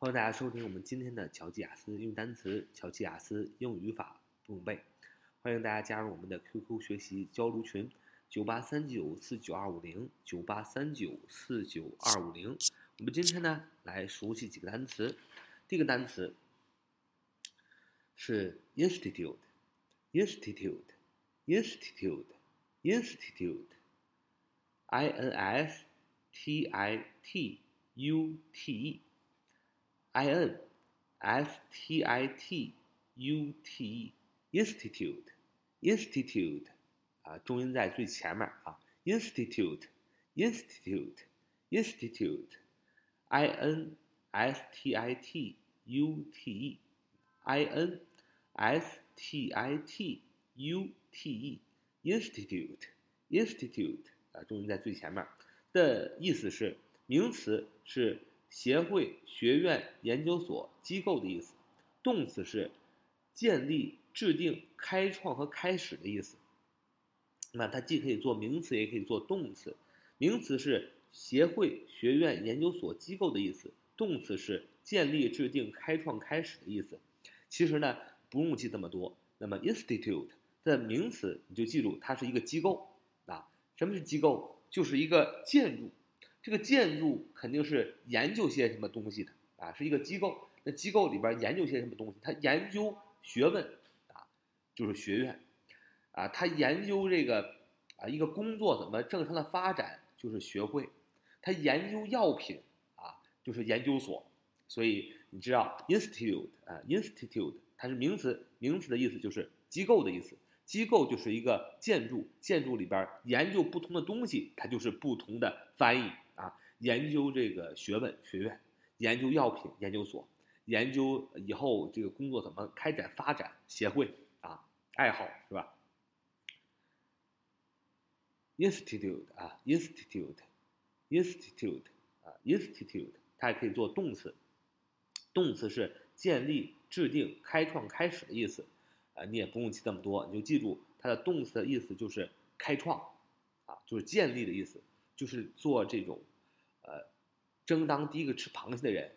欢迎大家收听我们今天的巧记雅思英语单词、巧记雅思英语语法不用背。欢迎大家加入我们的 QQ 学习交流群：九八三九四九二五零九八三九四九二五零。我们今天呢，来熟悉几个单词。第一个单词是 institute，institute，institute，institute，i n s t i t u t e。i n s t i t u t e institute institute 啊，重音在最前面啊，institute institute institute i n s t i t u t e i n s t i t u t e institute institute 啊，重音在最前面的意思是名词是。 协会、学院、研究所、机构的意思，动词是建立、制定、开创和开始的意思。那它既可以做名词，也可以做动词。名词是协会、学院、研究所、机构的意思，动词是建立、制定、开创、开始的意思。其实呢，不用记这么多。那么，institute 的名词你就记住，它是一个机构啊。什么是机构？就是一个建筑。这个建筑肯定是研究些什么东西的啊，是一个机构。那机构里边研究些什么东西？他研究学问啊，就是学院啊。他研究这个啊，一个工作怎么正常的发展，就是学会。他研究药品啊，就是研究所。所以你知道，institute 啊，institute 它是名词，名词的意思就是机构的意思。机构就是一个建筑，建筑里边研究不同的东西，它就是不同的翻译。啊，研究这个学问学院，研究药品研究所，研究以后这个工作怎么开展发展协会啊，爱好是吧？institute 啊，institute，institute 啊，institute 它还可以做动词，动词是建立、制定、开创、开始的意思啊，你也不用记这么多，你就记住它的动词的意思就是开创啊，就是建立的意思。就是做这种，争当第一个吃螃蟹的人，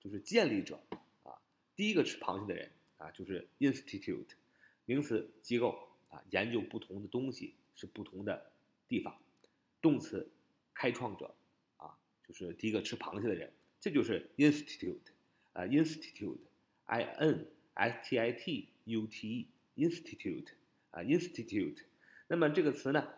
就是建立者啊，第一个吃螃蟹的人啊，就是 institute，名词机构啊，研究不同的东西是不同的地方，动词开创者啊，就是第一个吃螃蟹的人，这就是 institute 啊，institute，i n s t i t u t e，institute 啊，institute，那么这个词呢？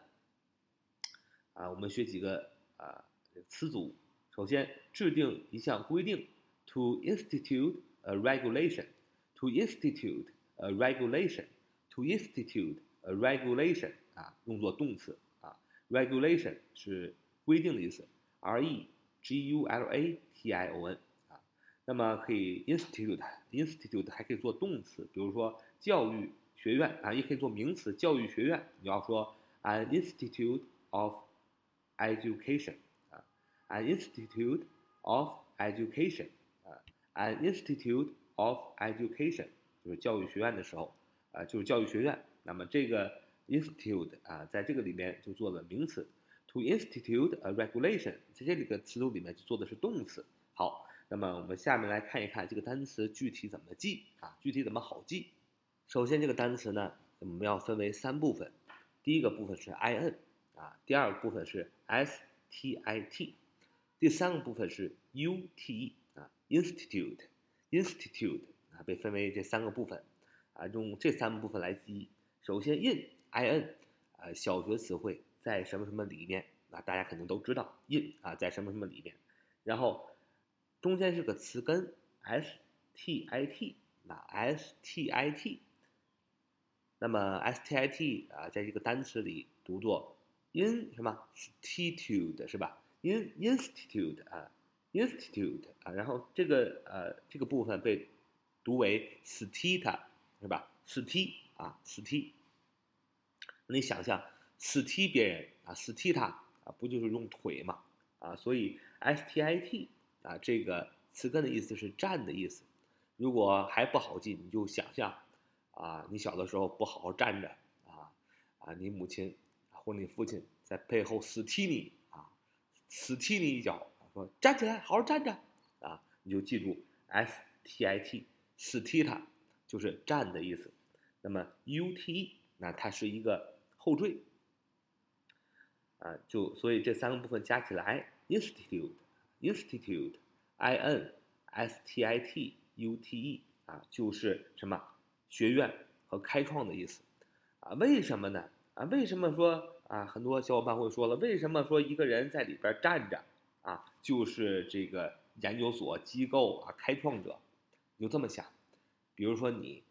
啊，我们学几个啊词组。首先，制定一项规定，to institute a regulation，to institute a regulation，to institute a regulation 啊，用作动词啊，regulation 是规定的意思，r e g u l a t i o n 啊，那么可以 institute，institute 还可以做动词，比如说教育学院啊，也可以做名词，教育学院。你要说 an institute of education 啊 ，an institute of education 啊，an institute of education 就是教育学院的时候啊，就是教育学院。那么这个 institute 啊，在这个里面就做了名词。to institute a regulation 在这里个词组里面就做的是动词。好，那么我们下面来看一看这个单词具体怎么记啊，具体怎么好记。首先这个单词呢，我们要分为三部分，第一个部分是 i n。啊，第二个部分是 s t i t，第三个部分是 u t e 啊，institute，institute 啊，被分为这三个部分，啊，用这三个部分来记忆。首先 in i n，啊，小学词汇在什么什么里面啊，大家肯定都知道 in 啊，在什么什么里面。然后中间是个词根 s t i t，那 s t i t，那么 s t i t 啊，在这个单词里读作。in 什么 institute 是吧？in institute 啊，institute 啊，然后这个呃这个部分被读为 stita 是吧？st 啊 st，你想象 st 别人啊 stita 啊，不就是用腿嘛啊？所以 stit 啊这个词根的意思是站的意思。如果还不好记，你就想象啊，你小的时候不好好站着啊啊，你母亲。或你父亲在背后死踢你，死踢你一脚，说站起来，好好站着啊，你就记住 s t i t，st 就是站的意思。那么 u t e 那它是一个后缀啊，就所以这三个部分加起来，institute，institute，i n s t i t u t e 啊，就是什么学院和开创的意思啊？为什么呢？啊，为什么说啊？很多小伙伴会说了，为什么说一个人在里边站着啊，就是这个研究所机构啊，开创者？你就这么想，比如说你。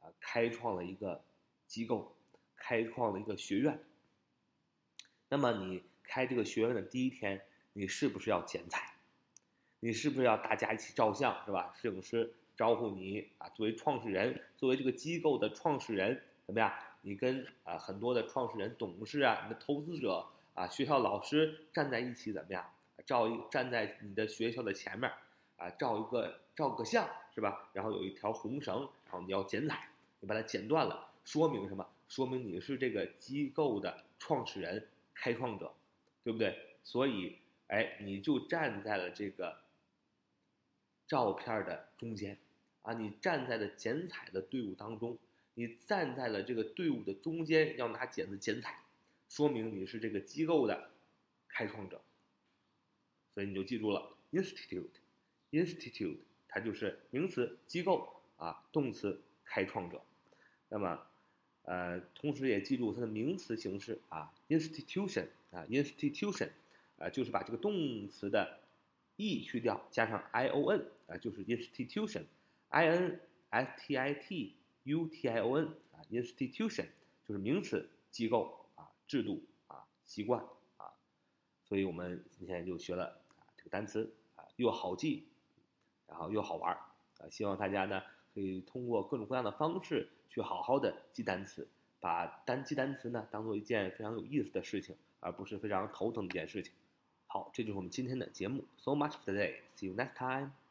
啊开创了一个机构，开创了一个学院。那么你开这个学院的第一天，你是不是要剪彩？你是不是要大家一起照相，是吧？摄影师招呼你啊，作为创始人，作为这个机构的创始人，怎么样？你跟啊很多的创始人、董事啊、你的投资者啊、学校老师站在一起，怎么样？照一站在你的学校的前面啊，照一个照个相，是吧？然后有一条红绳，然后你要剪彩。你把它剪断了，说明什么？说明你是这个机构的创始人、开创者，对不对？所以，哎，你就站在了这个照片的中间，啊，你站在了剪彩的队伍当中，你站在了这个队伍的中间，要拿剪子剪彩，说明你是这个机构的开创者。所以你就记住了，institute，institute，它就是名词机构啊，动词开创者。那么，呃，同时也记住它的名词形式啊，institution 啊，institution，啊，就是把这个动词的 e 去掉，加上 i o n 啊，就是 institution，i n s t i t u t i o n 啊，institution 就是名词机构啊，制度啊，习惯啊，所以我们今天就学了啊这个单词啊，又好记，然后又好玩啊，希望大家呢可以通过各种各样的方式。去好好的记单词，把单记单词呢当做一件非常有意思的事情，而不是非常头疼的一件事情。好，这就是我们今天的节目。So much for today. See you next time.